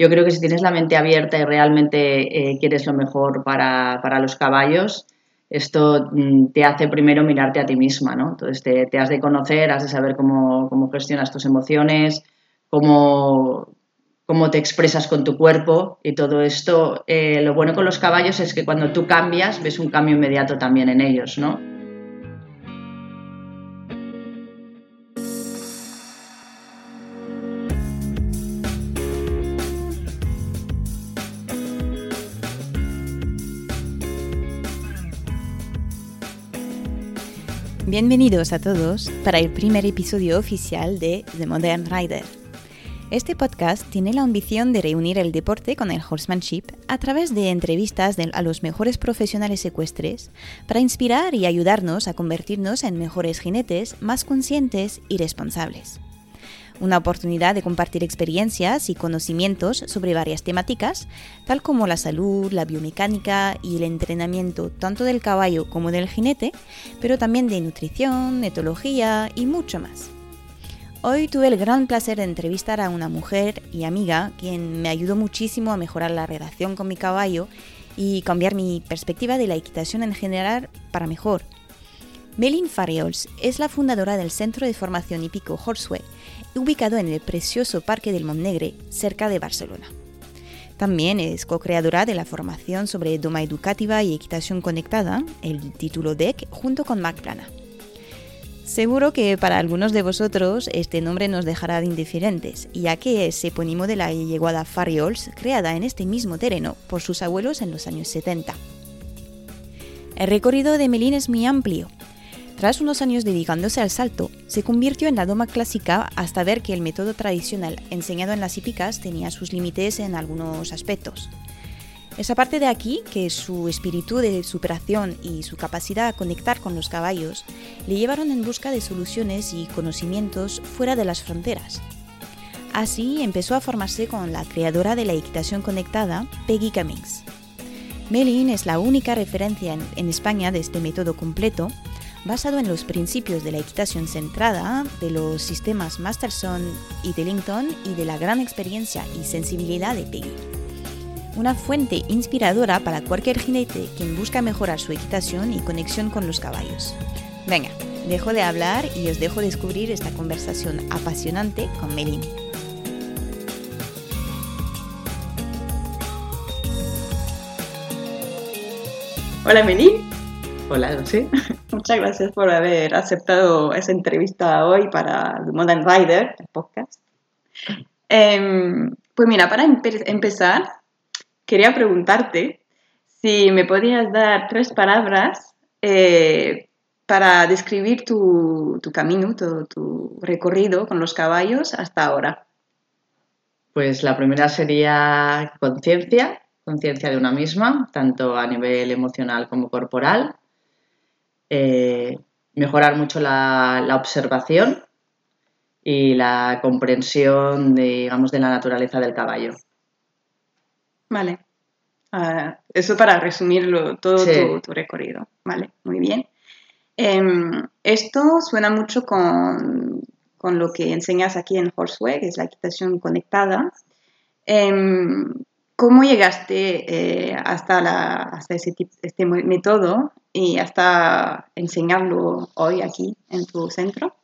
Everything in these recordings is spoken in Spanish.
yo creo que si tienes la mente abierta y realmente eh, quieres lo mejor para, los caballos, esto mm, te hace primero mirarte a ti misma, ¿no? Entonces te, has de conocer, has de saber cómo, gestionas tus emociones, cómo, cómo te expresas con tu cuerpo y todo esto. Eh, lo bueno con los caballos es que cuando tú cambias, ves un cambio inmediato también en ellos, ¿no? Bienvenidos a todos para el primer episodio oficial de The Modern Rider. Este podcast tiene la ambición de reunir el deporte con el horsemanship a través de entrevistas a los mejores profesionales ecuestres para inspirar y ayudarnos a convertirnos en mejores jinetes más conscientes y responsables una oportunidad de compartir experiencias y conocimientos sobre varias temáticas, tal como la salud, la biomecánica y el entrenamiento tanto del caballo como del jinete, pero también de nutrición, etología y mucho más. Hoy tuve el gran placer de entrevistar a una mujer y amiga quien me ayudó muchísimo a mejorar la relación con mi caballo y cambiar mi perspectiva de la equitación en general para mejor. Melin Fariols es la fundadora del Centro de Formación Hípico Horseway, ubicado en el precioso Parque del Montnegre, cerca de Barcelona. También es co-creadora de la formación sobre Doma Educativa y Equitación Conectada, el título DEC, junto con Mark Plana. Seguro que para algunos de vosotros este nombre nos dejará indiferentes, ya que es epónimo de la yeguada Farriols, creada en este mismo terreno por sus abuelos en los años 70. El recorrido de Melín es muy amplio, tras unos años dedicándose al salto, se convirtió en la doma clásica hasta ver que el método tradicional enseñado en las hípicas tenía sus límites en algunos aspectos. Es aparte de aquí que su espíritu de superación y su capacidad a conectar con los caballos le llevaron en busca de soluciones y conocimientos fuera de las fronteras. Así empezó a formarse con la creadora de la equitación conectada, Peggy Cummings. Melin es la única referencia en, en España de este método completo basado en los principios de la equitación centrada, de los sistemas Masterson y Tellington y de la gran experiencia y sensibilidad de Peggy. Una fuente inspiradora para cualquier jinete quien busca mejorar su equitación y conexión con los caballos. Venga, dejo de hablar y os dejo descubrir esta conversación apasionante con Melin. Hola Melin. Hola, sí. Muchas gracias por haber aceptado esa entrevista hoy para The Modern Rider, el podcast. Em, pues mira, para empezar, quería preguntarte si me podías dar tres palabras eh, para describir tu, camino, tu recorrido con los caballos hasta ahora. Pues la primera sería conciencia, conciencia de una misma, tanto a nivel emocional como corporal. Eh, mejorar mucho la, observación y la comprensión, de, digamos, de la naturaleza del caballo. Vale. Ah, eso para resumirlo todo tu, recorrido. Vale, muy bien. Em, esto suena mucho con, lo que enseñas aquí en Horseway, que es la equitación conectada. Em, ¿Cómo llegaste eh, hasta, la, hasta ese este método y hasta enseñarlo hoy aquí en tu centro?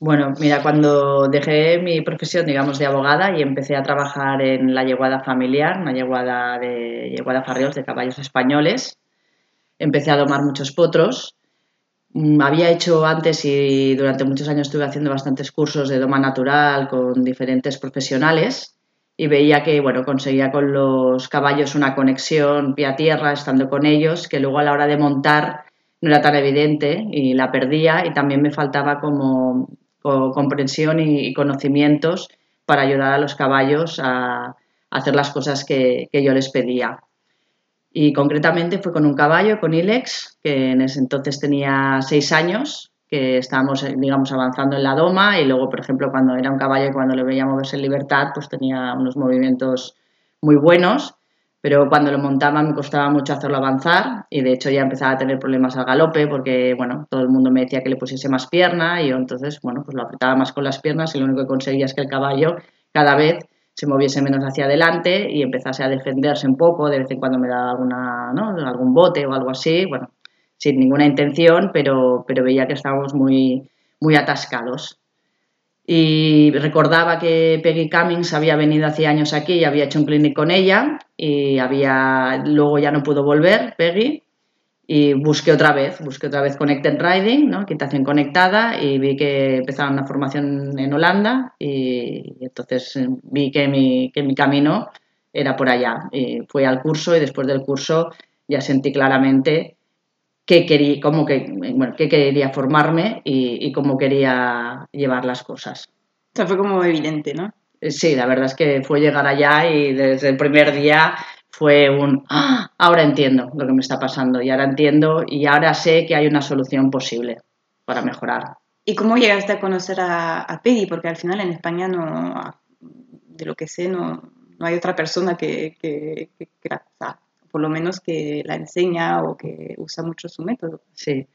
Bueno, mira, cuando dejé mi profesión, digamos, de abogada y empecé a trabajar en la yeguada familiar, una yeguada de yeguada farreos de caballos españoles, empecé a domar muchos potros. Mm, había hecho antes y durante muchos años estuve haciendo bastantes cursos de doma natural con diferentes profesionales y veía que bueno, conseguía con los caballos una conexión pie tierra estando con ellos, que luego a la hora de montar no era tan evidente y la perdía y también me faltaba como, comprensión y, conocimientos para ayudar a los caballos a, hacer las cosas que, que, yo les pedía. Y concretamente fue con un caballo, con Ilex, que en ese entonces tenía seis años que estábamos, eh, digamos, avanzando en la doma y luego, por ejemplo, cuando era un caballo y cuando le veía moverse en libertad, pues tenía unos movimientos muy buenos, pero cuando lo montaba me costaba mucho hacerlo avanzar y de hecho ya empezaba a tener problemas al galope porque, bueno, todo el mundo me decía que le pusiese más pierna y yo entonces, bueno, pues lo apretaba más con las piernas y lo único que conseguía es que el caballo cada vez se moviese menos hacia adelante y empezase a defenderse un poco, de vez en cuando me daba alguna, ¿no? algún bote o algo así, bueno, sin ninguna intención, pero, pero veía que estábamos muy, muy atascados. Y recordaba que Peggy Cummings había venido hace años aquí y había hecho un clinic con ella y había luego ya no pudo volver Peggy y busqué otra vez, busqué otra vez Connected Riding, ¿no? Quitación conectada y vi que empezaba una formación en Holanda y, entonces vi que mi, que mi camino era por allá. Y fui al curso y después del curso ya sentí claramente que quería, cómo que, bueno, que quería formarme y, y, cómo quería llevar las cosas. O sea, fue como evidente, ¿no? Eh, sí, la verdad es que fue llegar allá y desde el primer día fue un, ¡Ah! ahora entiendo lo que me está pasando y ahora entiendo y ahora sé que hay una solución posible para mejorar. ¿Y cómo llegaste a conocer a, a Peggy? Porque al final en España no, de lo que sé, no, no hay otra persona que, que, que, que por lo menos que la enseña o que usa mucho su método. Sí.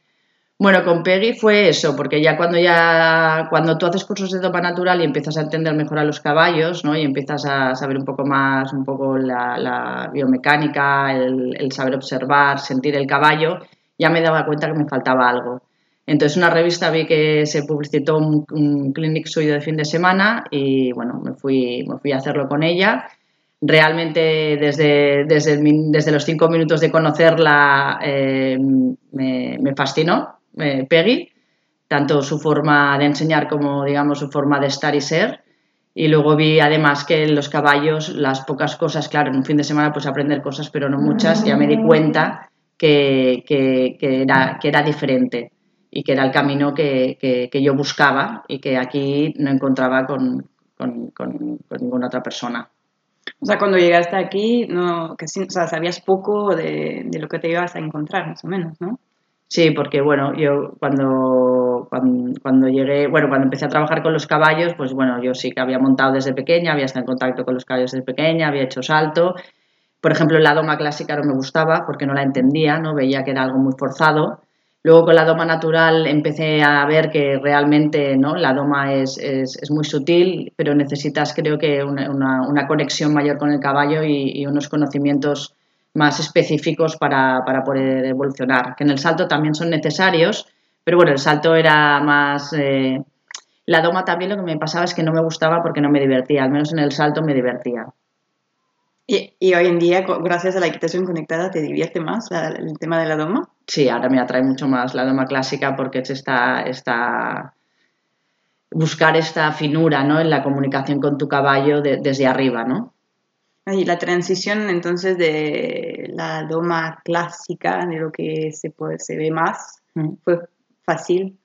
Bueno, con Peggy fue eso, porque ya cuando ya cuando tú haces cursos de dopa natural y empiezas a entender mejor a los caballos, ¿no? Y empiezas a saber un poco más, un poco la, biomecánica, el, saber observar, sentir el caballo, ya me daba cuenta que me faltaba algo. Entonces, una revista vi que se publicitó un, un clinic suyo de fin de semana y, bueno, me fui, me fui a hacerlo con ella realmente desde, desde, desde, los cinco minutos de conocerla eh, me, me, fascinó eh, Peggy, tanto su forma de enseñar como digamos su forma de estar y ser. Y luego vi además que los caballos las pocas cosas, claro, en un fin de semana pues aprender cosas, pero no muchas, ya me di cuenta que, que, que era, que era diferente y que era el camino que, yo buscaba y que aquí no encontraba con, con, con, con ninguna otra persona. O sea, cuando llegaste aquí, no, que o sea, sabías poco de, de, lo que te ibas a encontrar, más o menos, ¿no? Sí, porque bueno, yo cuando, cuando, cuando, llegué, bueno, cuando empecé a trabajar con los caballos, pues bueno, yo sí que había montado desde pequeña, había estado en contacto con los caballos desde pequeña, había hecho salto. Por ejemplo, la doma clásica no me gustaba porque no la entendía, no veía que era algo muy forzado. Luego con la doma natural empecé a ver que realmente ¿no? la doma es, es, es muy sutil, pero necesitas creo que una, una, conexión mayor con el caballo y, y unos conocimientos más específicos para, para, poder evolucionar, que en el salto también son necesarios, pero bueno, el salto era más... Eh, la doma también lo que me pasaba es que no me gustaba porque no me divertía, al menos en el salto me divertía. ¿Y, y hoy en día, gracias a la equitación conectada, te divierte más la, el tema de la doma? Sí, ahora me atrae mucho más la doma clásica porque es esta, esta buscar esta finura ¿no? en la comunicación con tu caballo de, desde arriba, ¿no? Y la transición entonces de la doma clásica, de lo que se, puede, se ve más, mm. fue fácil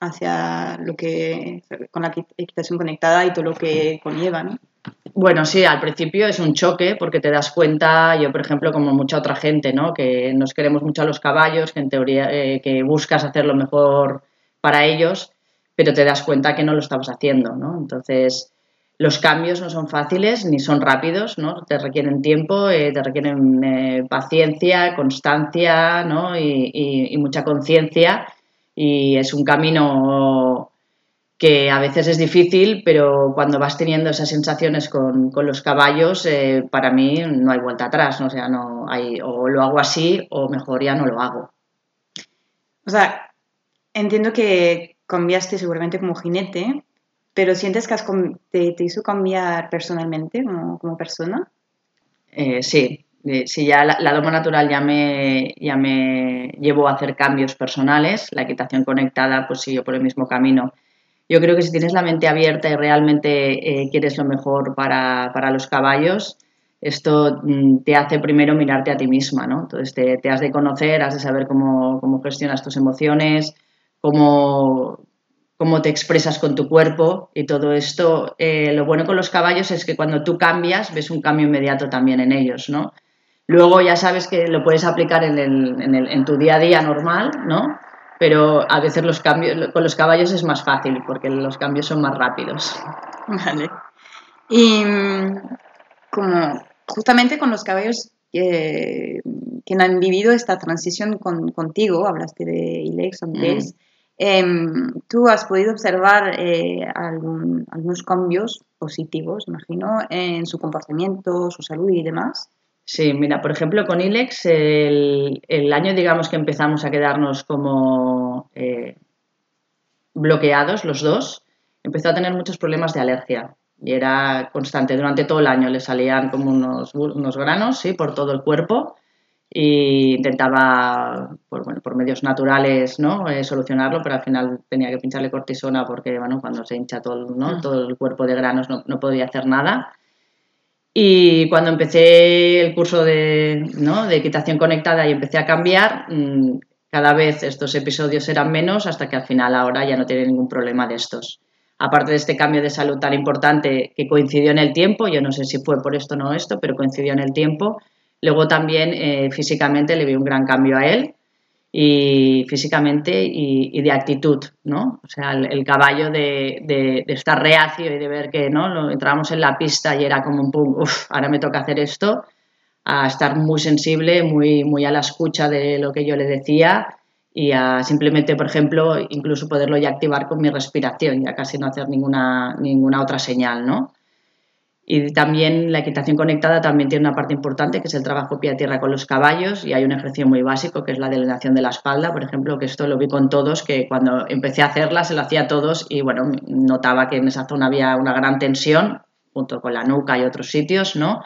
hacia lo que, con la equitación conectada y todo lo que conlleva, ¿no? Bueno, sí, al principio es un choque porque te das cuenta, yo por ejemplo, como mucha otra gente, ¿no? Que nos queremos mucho a los caballos, que en teoría eh, que buscas hacer lo mejor para ellos, pero te das cuenta que no lo estabas haciendo, ¿no? Entonces, los cambios no son fáciles ni son rápidos, ¿no? Te requieren tiempo, eh, te requieren eh, paciencia, constancia, ¿no? Y, y, y mucha conciencia y es un camino que a veces es difícil, pero cuando vas teniendo esas sensaciones con, con los caballos, eh, para mí no hay vuelta atrás, ¿no? o sea, no hay, o lo hago así o mejor ya no lo hago. O sea, entiendo que cambiaste seguramente como jinete, pero ¿sientes que has, te, te, hizo cambiar personalmente como, como persona? Eh, sí, sí, ya la, la doma natural ya me, ya me llevó a hacer cambios personales, la equitación conectada pues siguió por el mismo camino yo creo que si tienes la mente abierta y realmente eh, quieres lo mejor para, para, los caballos, esto mm, te hace primero mirarte a ti misma, ¿no? Entonces te, te has de conocer, has de saber cómo, cómo gestionas tus emociones, cómo, cómo, te expresas con tu cuerpo y todo esto. Eh, lo bueno con los caballos es que cuando tú cambias, ves un cambio inmediato también en ellos, ¿no? Luego ya sabes que lo puedes aplicar en, el, en, el, en tu día a día normal, ¿no? Pero a veces los cambios con los caballos es más fácil porque los cambios son más rápidos. Vale. Y como justamente con los caballos que, que han vivido esta transición con, contigo, hablaste de Ilex, mm. Em, ¿Tú has podido observar eh, algunos cambios positivos, imagino, en su comportamiento, su salud y demás? Sí, mira, por ejemplo, con ILEX, el, año, digamos, que empezamos a quedarnos como eh, bloqueados los dos, empezó a tener muchos problemas de alergia y era constante. Durante todo el año le salían como unos, unos granos, sí, por todo el cuerpo e intentaba por, bueno, por medios naturales ¿no? Eh, solucionarlo, pero al final tenía que pincharle cortisona porque bueno, cuando se hincha todo, ¿no? Mm. todo el cuerpo de granos no, no, podía hacer nada. Y cuando empecé el curso de, ¿no? de equitación conectada y empecé a cambiar, mm, cada vez estos episodios eran menos hasta que al final ahora ya no tiene ningún problema de estos. Aparte de este cambio de salud tan importante que coincidió en el tiempo, yo no sé si fue por esto o no esto, pero coincidió en el tiempo, Luego también eh, físicamente le vi un gran cambio a él y físicamente y, de actitud, ¿no? O sea, el, caballo de, estar reacio y de ver que, ¿no? Lo, entrábamos en la pista y era como un pum, uff, ahora me toca hacer esto, a estar muy sensible, muy, muy a la escucha de lo que yo le decía y a simplemente, por ejemplo, incluso poderlo ya activar con mi respiración, ya casi no hacer ninguna, ninguna otra señal, ¿no? Y también la equitación conectada también tiene una parte importante que es el trabajo pie a tierra con los caballos y hay un ejercicio muy básico que es la delenación de la espalda, por ejemplo, que esto lo vi con todos, que cuando empecé a hacerla se lo hacía a todos y bueno, notaba que en esa zona había una gran tensión junto con la nuca y otros sitios, ¿no?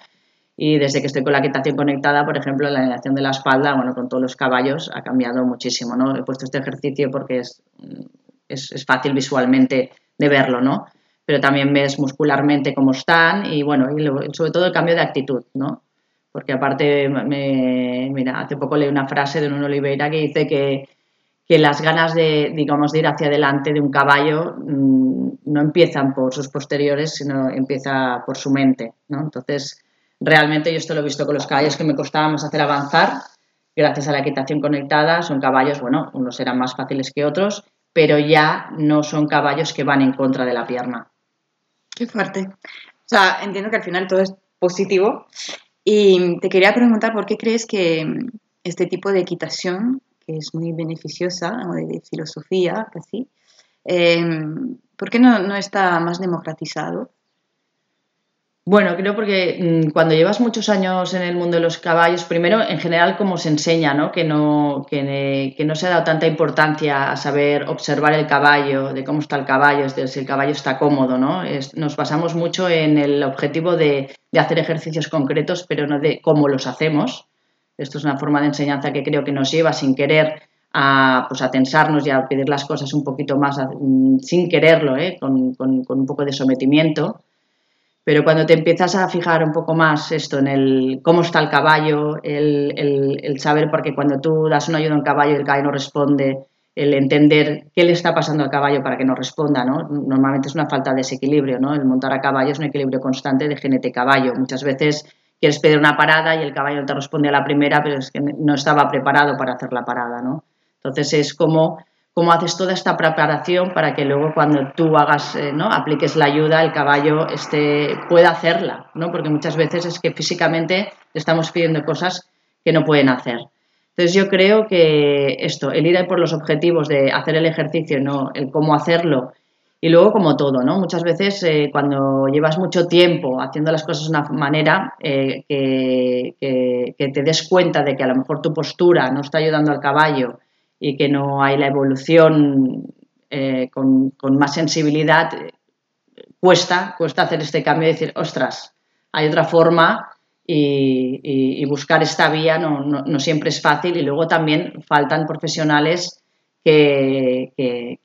Y desde que estoy con la equitación conectada, por ejemplo, la delenación de la espalda, bueno, con todos los caballos ha cambiado muchísimo, ¿no? He puesto este ejercicio porque es, es, es fácil visualmente de verlo, ¿no? Pero también ves muscularmente cómo están y bueno, y sobre todo el cambio de actitud, ¿no? Porque aparte, me, mira, hace poco leí una frase de un Oliveira que dice que, que las ganas de, digamos, de ir hacia adelante de un caballo mm, no empiezan por sus posteriores, sino empieza por su mente, ¿no? Entonces, realmente yo esto lo he visto con los caballos que me costaba más hacer avanzar, gracias a la equitación conectada, son caballos, bueno, unos eran más fáciles que otros, pero ya no son caballos que van en contra de la pierna. Qué fuerte. O sea, entiendo que al final todo es positivo. Y te quería preguntar por qué crees que este tipo de equitación, que es muy beneficiosa, o de, filosofía casi, eh, ¿por qué no, no está más democratizado? Bueno, creo porque mm, cuando llevas muchos años en el mundo de los caballos, primero, en general, como se enseña, ¿no? Que, no, que, no se ha dado tanta importancia a saber observar el caballo, de cómo está el caballo, si el caballo está cómodo, ¿no? nos basamos mucho en el objetivo de, hacer ejercicios concretos, pero no de cómo los hacemos. Esto es una forma de enseñanza que creo que nos lleva sin querer a, pues, a tensarnos y a pedir las cosas un poquito más mm, sin quererlo, ¿eh? con, con un poco de sometimiento. Pero cuando te empiezas a fijar un poco más esto en el cómo está el caballo, el, el, saber, porque cuando tú das una ayuda a un caballo y el caballo no responde, el entender qué le está pasando al caballo para que no responda, ¿no? Normalmente es una falta de desequilibrio, ¿no? El montar a caballo es un equilibrio constante de jinete-caballo. Muchas veces quieres pedir una parada y el caballo no te responde a la primera, pero es que no estaba preparado para hacer la parada, ¿no? Entonces es como cómo haces toda esta preparación para que luego cuando tú hagas, eh, ¿no? apliques la ayuda, el caballo este, pueda hacerla, ¿no? Porque muchas veces es que físicamente estamos pidiendo cosas que no pueden hacer. Entonces yo creo que esto, el ir por los objetivos de hacer el ejercicio, no el cómo hacerlo, y luego como todo, ¿no? Muchas veces eh, cuando llevas mucho tiempo haciendo las cosas de una manera eh, que, que te des cuenta de que a lo mejor tu postura no está ayudando al caballo y que no hay la evolución eh, con, más sensibilidad, cuesta, cuesta hacer este cambio y decir, ostras, hay otra forma y, buscar esta vía no, siempre es fácil y luego también faltan profesionales que,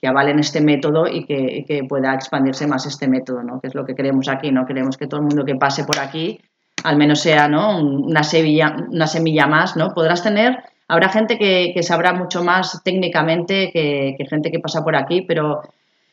avalen este método y que, pueda expandirse más este método, ¿no? que es lo que queremos aquí, no queremos que todo el mundo que pase por aquí al menos sea ¿no? una, semilla, una semilla más, ¿no? Podrás tener Habrá gente que, sabrá mucho más técnicamente que, gente que pasa por aquí, pero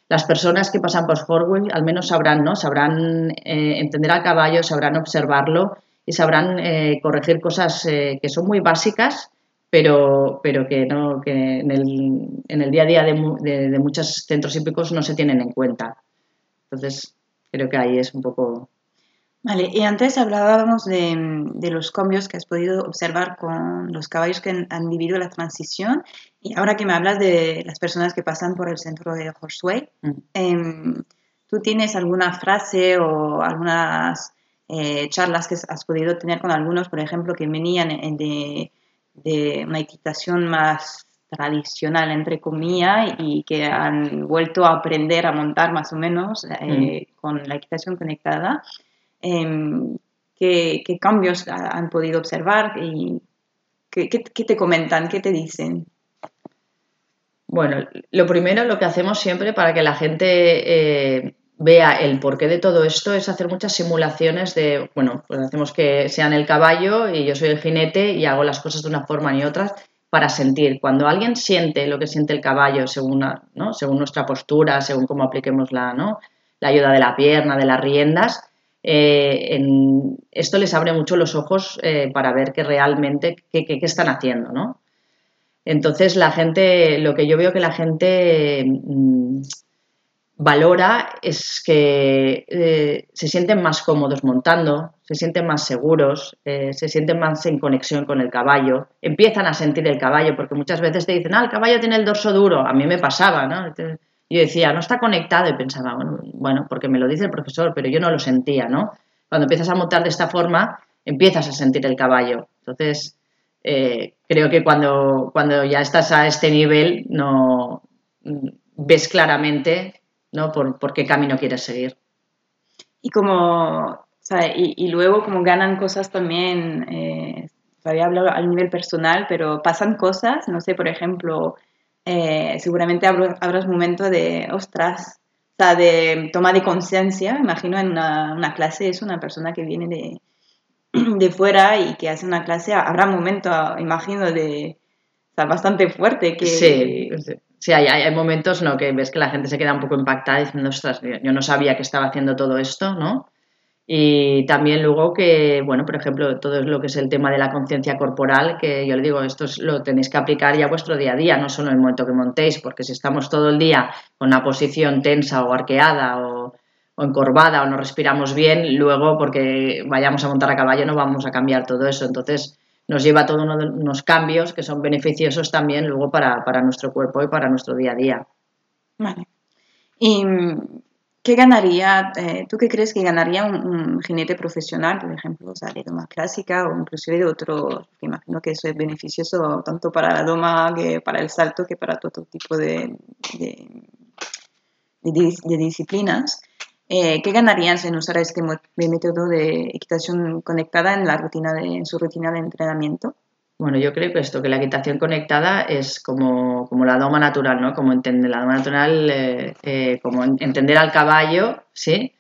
las personas que pasan por Horway al menos sabrán, ¿no? Sabrán eh, entender al caballo, sabrán observarlo y sabrán eh, corregir cosas eh, que son muy básicas, pero, pero que, no, que en, el, día a día de, de, muchos centros hípicos no se tienen en cuenta. Entonces, creo que ahí es un poco Vale, y antes hablábamos de, de, los cambios que has podido observar con los caballos que han, vivido la transición y ahora que me hablas de las personas que pasan por el centro de Horseway, mm. Em, ¿tú tienes alguna frase o algunas eh, charlas que has podido tener con algunos, por ejemplo, que venían de, de una equitación más tradicional, entre comillas, y que han vuelto a aprender a montar más o menos eh, mm. con la equitación conectada? Em, ¿qué, cambios han podido observar y qué, te comentan, qué te dicen. Bueno, lo primero, lo que hacemos siempre para que la gente eh, vea el porqué de todo esto es hacer muchas simulaciones de, bueno, pues hacemos que sean el caballo y yo soy el jinete y hago las cosas de una forma y otra para sentir. Cuando alguien siente lo que siente el caballo según, ¿no? según nuestra postura, según cómo apliquemos la, ¿no? la ayuda de la pierna, de las riendas, eh, esto les abre mucho los ojos eh, para ver que realmente qué, están haciendo, ¿no? Entonces la gente, lo que yo veo que la gente mm, valora es que eh, se sienten más cómodos montando, se sienten más seguros, se sienten más en conexión con el caballo, empiezan a sentir el caballo, porque muchas veces te dicen, ah, el caballo tiene el dorso duro, a mí me pasaba, ¿no? Yo decía, no está conectado y pensaba, bueno, porque me lo dice el profesor, pero yo no lo sentía, ¿no? Cuando empiezas a montar de esta forma, empiezas a sentir el caballo. Entonces, eh, creo que cuando, cuando ya estás a este nivel, no ves claramente ¿no? por, qué camino quieres seguir. Y como, y, luego como ganan cosas también, eh, todavía hablo al nivel personal, pero pasan cosas, no sé, por ejemplo, eh, seguramente habrá un momento de, ostras, o sea, de toma de conciencia, imagino en una, clase es una persona que viene de, de fuera y que hace una clase, habrá un momento, imagino, de, o sea, bastante fuerte que... Sí, sí hay, hay, momentos ¿no? que ves que la gente se queda un poco impactada diciendo, ostras, yo no sabía que estaba haciendo todo esto, ¿no? Y también luego que, bueno, por ejemplo, todo lo que es el tema de la conciencia corporal, que yo le digo, esto lo tenéis que aplicar ya a vuestro día a día, no solo en el momento que montéis, porque si estamos todo el día con una posición tensa o arqueada o, encorvada o no respiramos bien, luego porque vayamos a montar a caballo no vamos a cambiar todo eso. Entonces nos lleva a todos unos cambios que son beneficiosos también luego para, para nuestro cuerpo y para nuestro día a día. Vale. Y ¿Qué ganaría, eh, tú qué crees que ganaría un, jinete profesional, por ejemplo, de doma clásica o inclusive de otro, que imagino que eso es beneficioso tanto para la doma que para el salto que para todo tipo de, de, disciplinas? Eh, ¿Qué ganarían en usar este método de equitación conectada en, la rutina de, en su rutina de entrenamiento? Bueno, yo creo que esto, que la equitación conectada es como, como la doma natural, ¿no? Como entender la doma natural, eh, eh, como entender al caballo, ¿sí?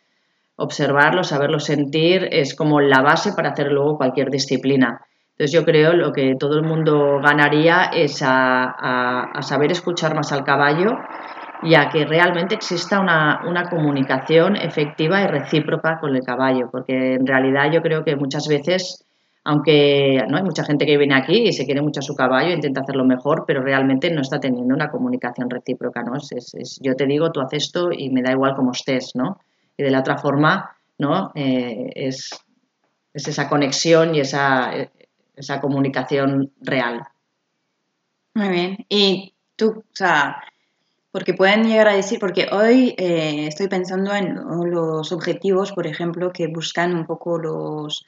Observarlo, saberlo sentir, es como la base para hacer luego cualquier disciplina. Entonces yo creo lo que todo el mundo ganaría es a, saber escuchar más al caballo y a que realmente exista una, una, comunicación efectiva y recíproca con el caballo, porque en realidad yo creo que muchas veces aunque ¿no? hay mucha gente que viene aquí y se quiere mucho a su caballo, intenta hacerlo mejor, pero realmente no está teniendo una comunicación recíproca, ¿no? Es, yo te digo, tú haces esto y me da igual cómo estés, ¿no? Y de la otra forma, ¿no? Eh, es, esa conexión y esa, esa comunicación real. Muy bien. Y tú, o sea, porque pueden llegar a decir, porque hoy eh, estoy pensando en los objetivos, por ejemplo, que buscan un poco los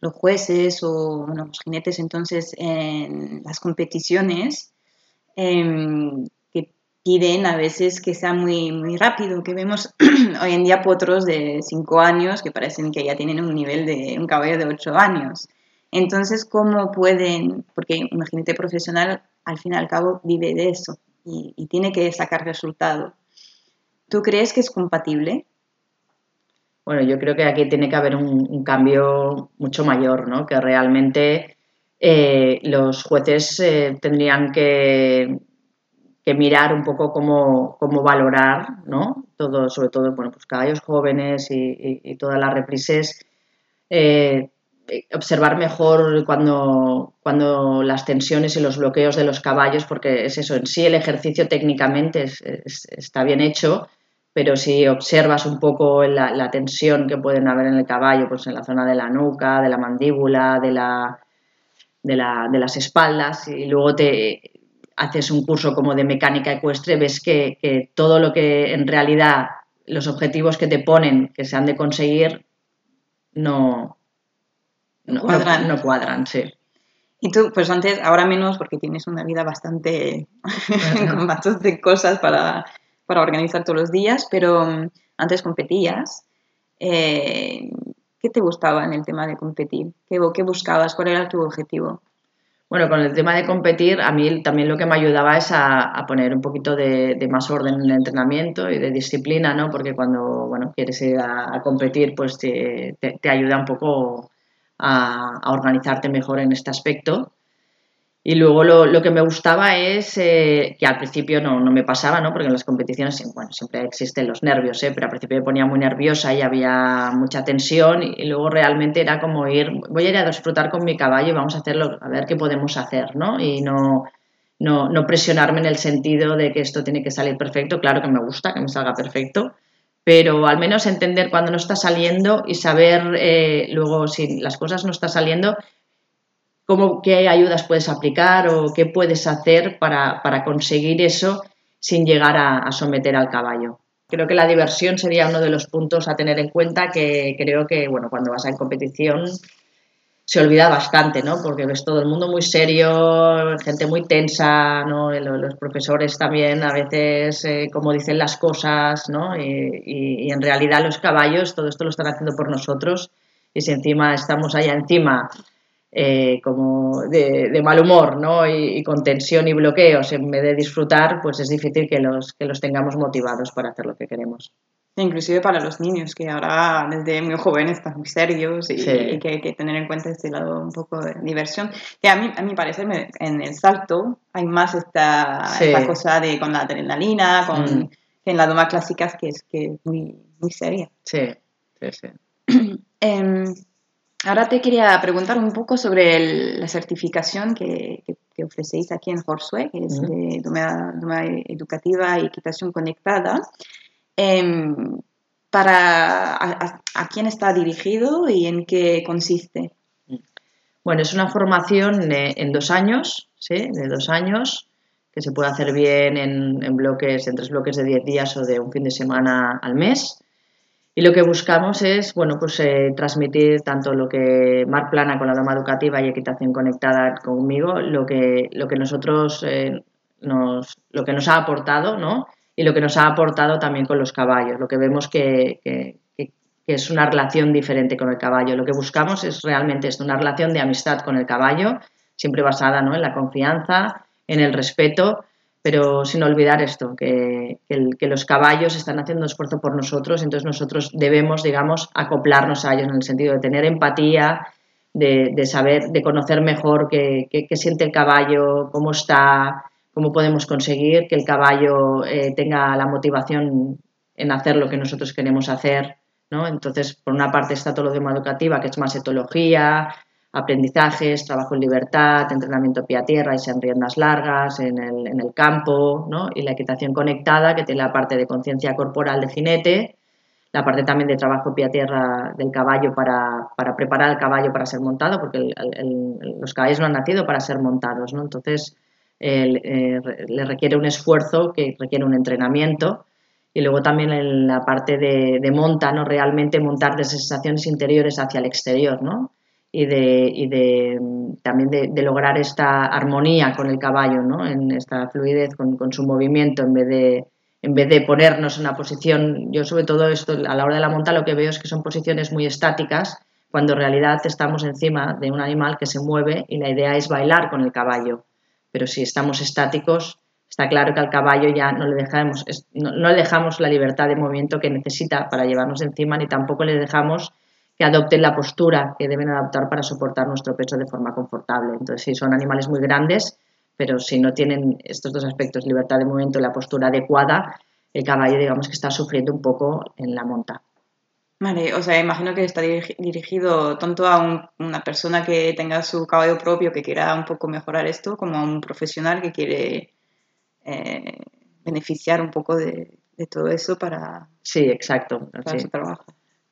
los jueces o los jinetes entonces en las competiciones em, que piden a veces que sea muy, muy rápido, que vemos hoy en día potros de 5 años que parecen que ya tienen un nivel de un caballo de 8 años. Entonces, ¿cómo pueden? Porque un jinete profesional al fin y al cabo vive de eso y, y tiene que sacar resultado. ¿Tú crees que es compatible? Bueno, yo creo que aquí tiene que haber un, cambio mucho mayor, ¿no? Que realmente eh, los jueces eh, tendrían que, mirar un poco cómo, valorar, ¿no? Sobre todo, bueno, pues caballos jóvenes y, todas las reprises. Eh, observar mejor cuando, cuando las tensiones y los bloqueos de los caballos, porque es eso, en sí el ejercicio técnicamente está bien hecho, pero si observas un poco la, tensión que pueden haber en el caballo, pues en la zona de la nuca, de la mandíbula, de, la, de, de las espaldas, y luego te haces un curso como de mecánica ecuestre, ves que, que todo lo que en realidad los objetivos que te ponen que se han de conseguir no, no, cuadran. No, cuadran, sí. Y tú, pues antes, ahora menos, porque tienes una vida bastante con de cosas para, para, organizar todos los días, pero mm, antes competías. Eh, ¿Qué te gustaba en el tema de competir? ¿Qué, ¿Qué buscabas? ¿Cuál era tu objetivo? Bueno, con el tema de competir, a mí también lo que me ayudaba es a, poner un poquito de, más orden en el entrenamiento y de disciplina, ¿no? Porque cuando, bueno, quieres ir a, competir, pues te, te, ayuda un poco a, organizarte mejor en este aspecto. Y luego lo, que me gustaba es eh, que al principio no, me pasaba, ¿no? porque en las competiciones bueno, siempre existen los nervios, ¿eh? pero al principio me ponía muy nerviosa y había mucha tensión y, luego realmente era como ir, voy a ir a disfrutar con mi caballo y vamos a hacerlo, a ver qué podemos hacer, ¿no? Y no, no, no presionarme en el sentido de que esto tiene que salir perfecto, claro que me gusta que me salga perfecto, pero al menos entender cuando no está saliendo y saber eh, luego si las cosas no están saliendo, cómo, qué ayudas puedes aplicar o qué puedes hacer para, conseguir eso sin llegar a, someter al caballo. Creo que la diversión sería uno de los puntos a tener en cuenta que creo que, bueno, cuando vas a en competición se olvida bastante, ¿no? Porque ves todo el mundo muy serio, gente muy tensa, ¿no? Los, profesores también a veces, eh, como dicen las cosas, ¿no? Y, en realidad los caballos, todo esto lo están haciendo por nosotros y si encima estamos allá encima eh, como de, mal humor, ¿no? Y, y, con tensión y bloqueos en vez de disfrutar, pues es difícil que los, que los tengamos motivados para hacer lo que queremos inclusive para los niños, que ahora desde muy jóvenes están muy serios y, que hay que tener en cuenta este lado un poco de diversión. Que a mí, a mi parecer, en el salto hay más esta, cosa de con la adrenalina, con, mm. que en la doma clásicas, que es que muy, muy seria. Sí, sí, sí. Em, ahora te quería preguntar un poco sobre la certificación que, que, ofrecéis aquí en Horseway, que es de doma, doma educativa y equitación conectada. Em, para a, quién está dirigido y en qué consiste. Bueno, es una formación en dos años, ¿sí? de dos años, que se puede hacer bien en, bloques, en tres bloques de diez días o de un fin de semana al mes. Y lo que buscamos es, bueno, pues eh, transmitir tanto lo que Mar Plana con la doma educativa y equitación conectada conmigo, lo que, lo que nosotros eh, nos, lo que nos ha aportado, ¿no? y lo que nos ha aportado también con los caballos. Lo que vemos que, es una relación diferente con el caballo. Lo que buscamos es realmente una relación de amistad con el caballo, siempre basada ¿no? en la confianza, en el respeto, pero sin olvidar esto, que, los caballos están haciendo esfuerzo por nosotros, entonces nosotros debemos, digamos, acoplarnos a ellos en el sentido de tener empatía, de, de saber, de conocer mejor qué, qué, siente el caballo, cómo está, cómo podemos conseguir que el caballo eh, tenga la motivación en hacer lo que nosotros queremos hacer. ¿no? Entonces, por una parte está todo lo de educativa, que es más etología, aprendizajes, trabajo en libertad, entrenamiento pie a tierra y en riendas largas, en el, en el campo, ¿no? y la equitación conectada, que tiene la parte de conciencia corporal de jinete, la parte también de trabajo pie a tierra del caballo para, para preparar al caballo para ser montado, porque los caballos no han nacido para ser montados. ¿no? Entonces, eh, le requiere un esfuerzo que requiere un entrenamiento y luego también en la parte de, de monta, ¿no? realmente montar de sensaciones interiores hacia el exterior ¿no? Y, de, y de también de, lograr esta armonía con el caballo, ¿no? en esta fluidez con, con, su movimiento en vez de en vez de ponernos en una posición, yo sobre todo esto a la hora de la monta lo que veo es que son posiciones muy estáticas cuando en realidad estamos encima de un animal que se mueve y la idea es bailar con el caballo pero si estamos estáticos, está claro que al caballo ya no le dejamos, no, le dejamos la libertad de movimiento que necesita para llevarnos encima, ni tampoco le dejamos que adopten la postura que deben adoptar para soportar nuestro peso de forma confortable. Entonces, si son animales muy grandes, pero si no tienen estos dos aspectos, libertad de movimiento y la postura adecuada, el caballo, digamos que está sufriendo un poco en la monta. Vale, o sea, imagino que está dirigido tanto a una persona que tenga su caballo propio, que quiera un poco mejorar esto, como a un profesional que quiere eh, beneficiar un poco de, de todo eso para, Sí, exacto. para sí. su trabajo.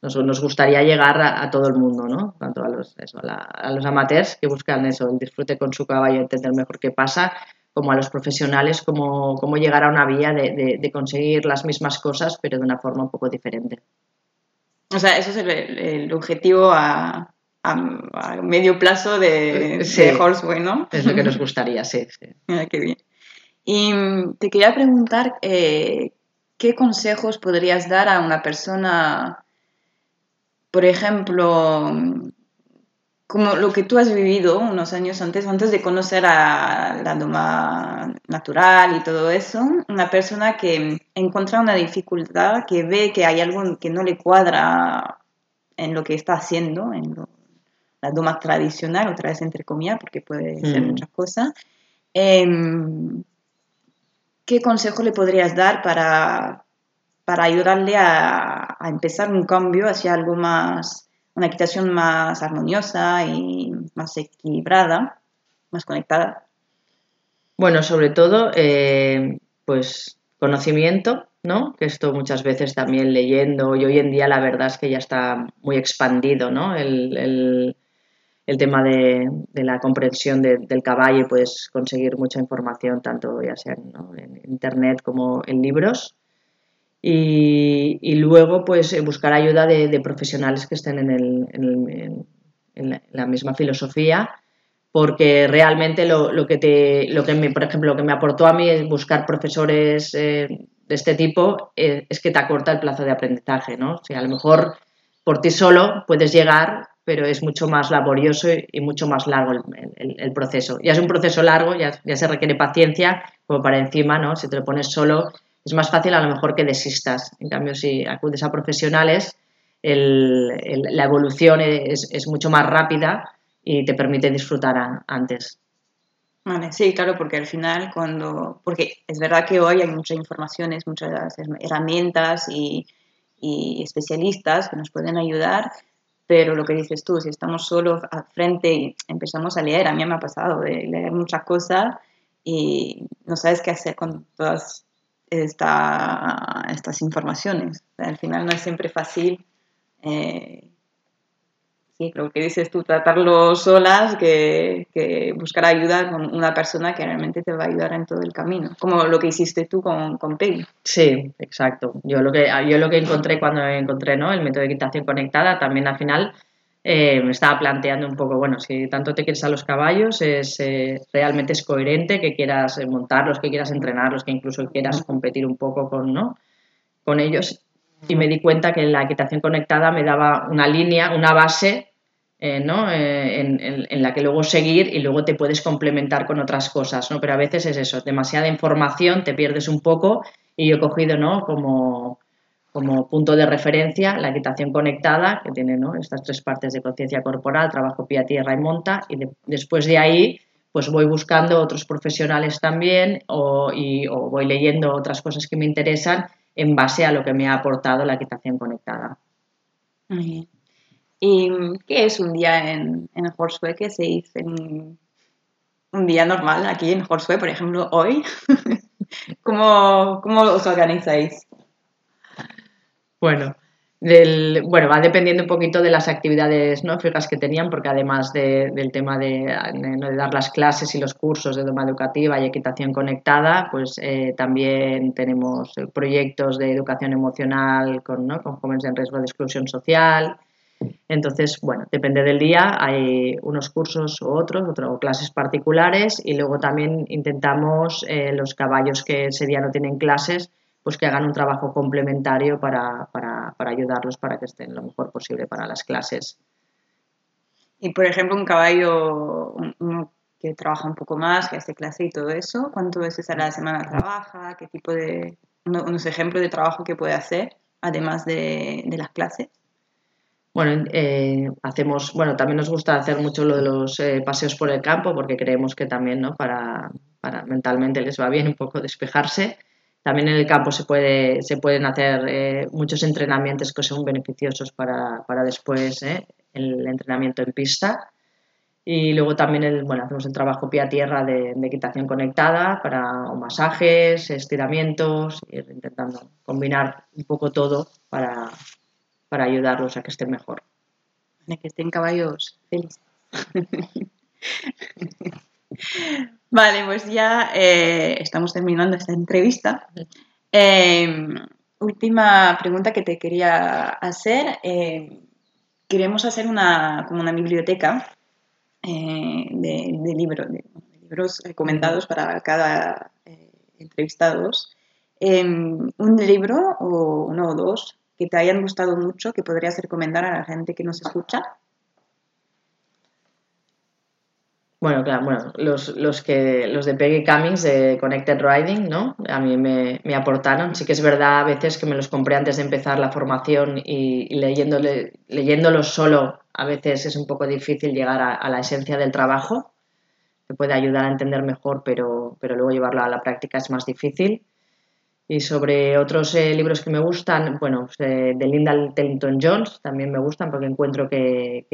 Nos, nos gustaría llegar a, a todo el mundo, ¿no? Tanto a los, eso, a, la- a los amateurs que buscan eso, el disfrute con su caballo, entender mejor qué pasa, como a los profesionales, cómo, cómo llegar a una vía de, de- de conseguir las mismas cosas, pero de una forma un poco diferente. O sea, eso es el, el objetivo a, medio plazo de, Sí. de Horseway, ¿no? Es lo que nos gustaría, sí. sí. Mira qué bien. Y te quería preguntar, eh, ¿qué consejos podrías dar a una persona, por ejemplo, mm, como lo que tú has vivido unos años antes, antes de conocer a la doma natural y todo eso, una persona que encuentra una dificultad, que ve que hay algo que no le cuadra en lo que está haciendo, en lo- la doma tradicional, otra vez entre comillas, porque puede ser Mm. muchas cosas. Em, ¿Qué consejo le podrías dar para, para ayudarle a, empezar un cambio hacia algo más, una equitación más armoniosa y más equilibrada, más conectada? Bueno, sobre todo, eh, pues conocimiento, ¿no? Que esto muchas veces también leyendo, y hoy en día la verdad es que ya está muy expandido, ¿no? El, el- tema de, la comprensión de- del caballo puedes conseguir mucha información, tanto ya sea en internet como en libros. Y, y luego, pues, eh, buscar ayuda de, de profesionales que estén en, el- en el- en- la, en la misma filosofía porque realmente lo, lo que te, lo que me, por ejemplo, lo que me aportó a mí es buscar profesores eh, de este tipo, eh, es que te acorta el plazo de aprendizaje, ¿no? O sea, a lo mejor por ti solo puedes llegar, pero es mucho más laborioso y mucho más largo el, el- el proceso. Ya es un proceso largo, ya, ya se requiere paciencia, como para encima, ¿no? Si te lo pones solo, es más fácil a lo mejor que desistas. En cambio, si acudes a profesionales, la evolución es, es mucho más rápida y te permite disfrutar a- antes. Vale, sí, claro, porque al final cuando, porque es verdad que hoy hay muchas informaciones, muchas herramientas y, y especialistas que nos pueden ayudar, pero lo que dices tú, si estamos solos al frente y empezamos a leer, a mí me ha pasado de leer muchas cosas y no sabes qué hacer con todas esta- estas informaciones. Al final no es siempre fácil. eh, Sí, lo que dices tú, tratarlo solas que, que buscar ayuda con una persona que realmente te va a ayudar en todo el camino, como lo que hiciste tú con, con Peggy. Sí, exacto. Yo lo que, yo lo que encontré cuando encontré ¿no? el método de equitación conectada, también al final eh, me estaba planteando un poco, bueno, si tanto te quieres a los caballos, es, eh, realmente es coherente que quieras eh, montarlos, que quieras entrenarlos, que incluso quieras competir un poco con, ¿no? con ellos. Y me di cuenta que la equitación conectada me daba una línea, una base, eh, ¿no? En, en- en la que luego seguir y luego te puedes complementar con otras cosas, ¿no? Pero a veces es eso, demasiada información, te pierdes un poco y yo he cogido, ¿no? Como, como punto de referencia la equitación conectada, que tiene estas tres partes de conciencia corporal, trabajo pie tierra y monta, y de- después de ahí pues voy buscando otros profesionales también o, voy leyendo otras cosas que me interesan en base a lo que me ha aportado la equitación conectada. ¿Y qué es un día en, en? ¿Qué se dice? Un, un día normal aquí en Horseway, por ejemplo, hoy. ¿Cómo, ¿Cómo os organizáis? Bueno, del, bueno, va dependiendo un poquito de las actividades ¿no? fijas que tenían, porque además de- del tema de, dar las clases y los cursos de doma educativa y equitación conectada, pues eh, también tenemos eh, proyectos de educación emocional con, ¿no? con jóvenes en riesgo de exclusión social. Entonces, bueno, depende del día, hay unos cursos u otros, otro- clases particulares, y luego también intentamos eh, los caballos que ese día no tienen clases, pues que hagan un trabajo complementario para, para, para ayudarlos para que estén lo mejor posible para las clases. Y por ejemplo, un caballo un- uno que trabaja un poco más, que hace clase y todo eso, ¿cuántas veces a la semana trabaja? ¿Qué tipo de, uno- unos ejemplos de trabajo que puede hacer, además de, de las clases? Bueno, eh, hacemos, bueno, también nos gusta hacer mucho lo de los eh, paseos por el campo porque creemos que también, ¿no? Para, para mentalmente les va bien un poco despejarse. También en el campo se, puede, se pueden hacer eh, muchos entrenamientos que son beneficiosos para, para después ¿eh? el entrenamiento en pista. Y luego también bueno, hacemos el trabajo pie a tierra de, equitación conectada para masajes, estiramientos, intentando combinar un poco todo para, para ayudarlos a que estén mejor. A que estén caballos felices. vale, pues ya eh, estamos terminando esta entrevista. Em, última pregunta que te quería hacer. Em, queremos hacer una, como una biblioteca eh, de, libros, de, libros recomendados para cada eh, entrevistado. Em, un libro o uno o dos que te hayan gustado mucho que podrías recomendar a la gente que nos escucha. Bueno, claro, bueno, los, los, que, los de Peggy Cummings de Connected Riding, ¿no? A mí me, me, aportaron. Sí que es verdad a veces que me los compré antes de empezar la formación y, y leyéndole, leyéndolos solo a veces es un poco difícil llegar a, la esencia del trabajo. Te puede ayudar a entender mejor, pero, pero luego llevarlo a la práctica es más difícil. Y sobre otros eh, libros que me gustan, bueno, pues, de Linda Tellington Jones también me gustan porque encuentro que,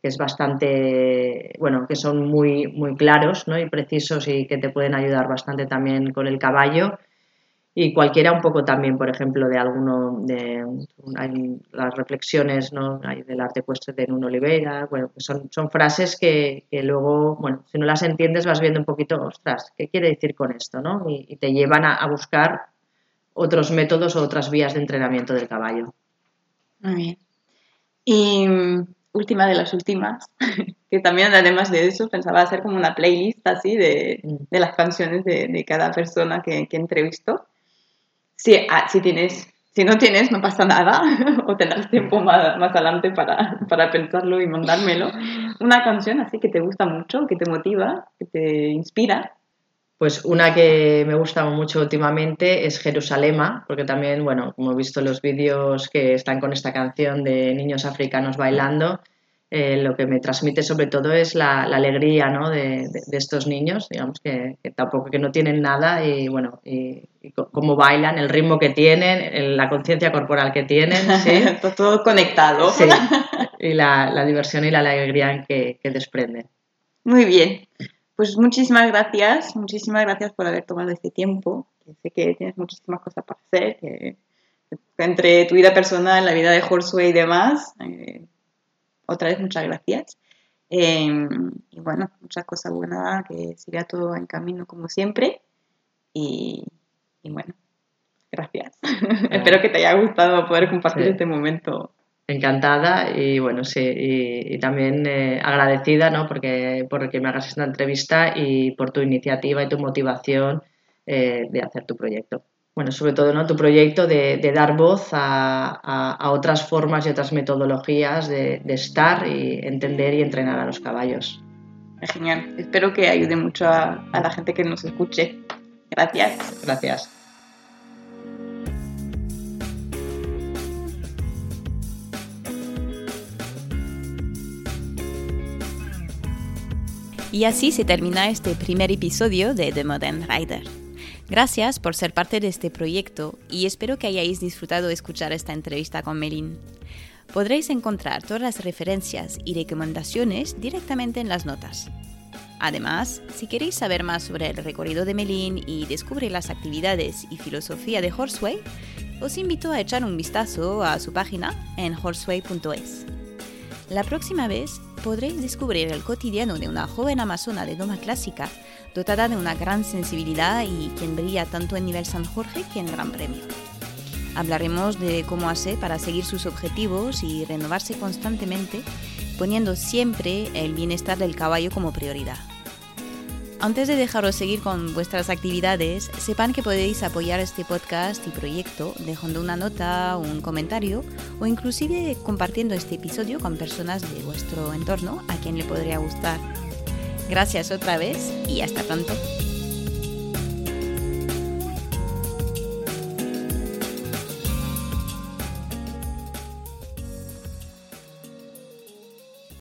es bastante, bueno, que son muy, muy claros ¿no? y precisos y que te pueden ayudar bastante también con el caballo. Y cualquiera un poco también, por ejemplo, de alguno de las reflexiones ¿no? del arte puesto de Nuno Oliveira, bueno, son, son frases que, que, luego, bueno, si no las entiendes vas viendo un poquito, ostras, ¿qué quiere decir con esto? ¿no? Y, te llevan a buscar otros métodos o otras vías de entrenamiento del caballo. Muy bien. Y mm, última de las últimas, que también además de eso pensaba hacer como una playlist así de, mm. de las canciones de, de, cada persona que, que entrevisto. Si, ah, si, tienes, si no tienes, no pasa nada, o tendrás tiempo más, más adelante para, para pensarlo y mandármelo. Una canción así que te gusta mucho, que te motiva, que te inspira. Pues una que me gusta mucho últimamente es Jerusalema, porque también, bueno, como he visto los vídeos que están con esta canción de niños africanos bailando, eh, lo que me transmite sobre todo es la, alegría ¿no? de, estos niños, digamos que, tampoco que no tienen nada y bueno, y, cómo bailan, el ritmo que tienen, la conciencia corporal que tienen, ¿sí? todo conectado. Sí, y la, diversión y la alegría que, que desprenden. Muy bien. Pues muchísimas gracias, muchísimas gracias por haber tomado este tiempo. sé que tienes muchísimas cosas para hacer, que, entre tu vida personal, la vida de Horseway y demás. Eh, otra vez muchas gracias. Em, y bueno, muchas cosas buenas, que siga todo en camino como siempre. Y, bueno, gracias. Espero que te haya gustado poder compartir este momento encantada y bueno, sí, y, también eh, agradecida, ¿no? Porque, porque me hagas esta entrevista y por tu iniciativa y tu motivación eh, de hacer tu proyecto. Bueno, sobre todo, ¿no? Tu proyecto de, dar voz a, otras formas y otras metodologías de, estar y entender y entrenar a los caballos. Genial. Espero que ayude mucho a la gente que nos escuche. Gracias. Gracias. Y así se termina este primer episodio de The Modern Rider. Gracias por ser parte de este proyecto y espero que hayáis disfrutado escuchar esta entrevista con Melin. Podréis encontrar todas las referencias y recomendaciones directamente en las notas. Además, si queréis saber más sobre el recorrido de Melin y descubrir las actividades y filosofía de Horseway, os invito a echar un vistazo a su página en horseway.es. La próxima vez podréis descubrir el cotidiano de una joven amazona de doma clásica, dotada de una gran sensibilidad y quien brilla tanto en nivel San Jorge que en Gran Premio. Hablaremos de cómo hace para seguir sus objetivos y renovarse constantemente, poniendo siempre el bienestar del caballo como prioridad. Antes de dejaros seguir con vuestras actividades, sepan que podéis apoyar este podcast y proyecto dejando una nota, un comentario o inclusive compartiendo este episodio con personas de vuestro entorno a quien le podría gustar. Gracias otra vez y hasta pronto.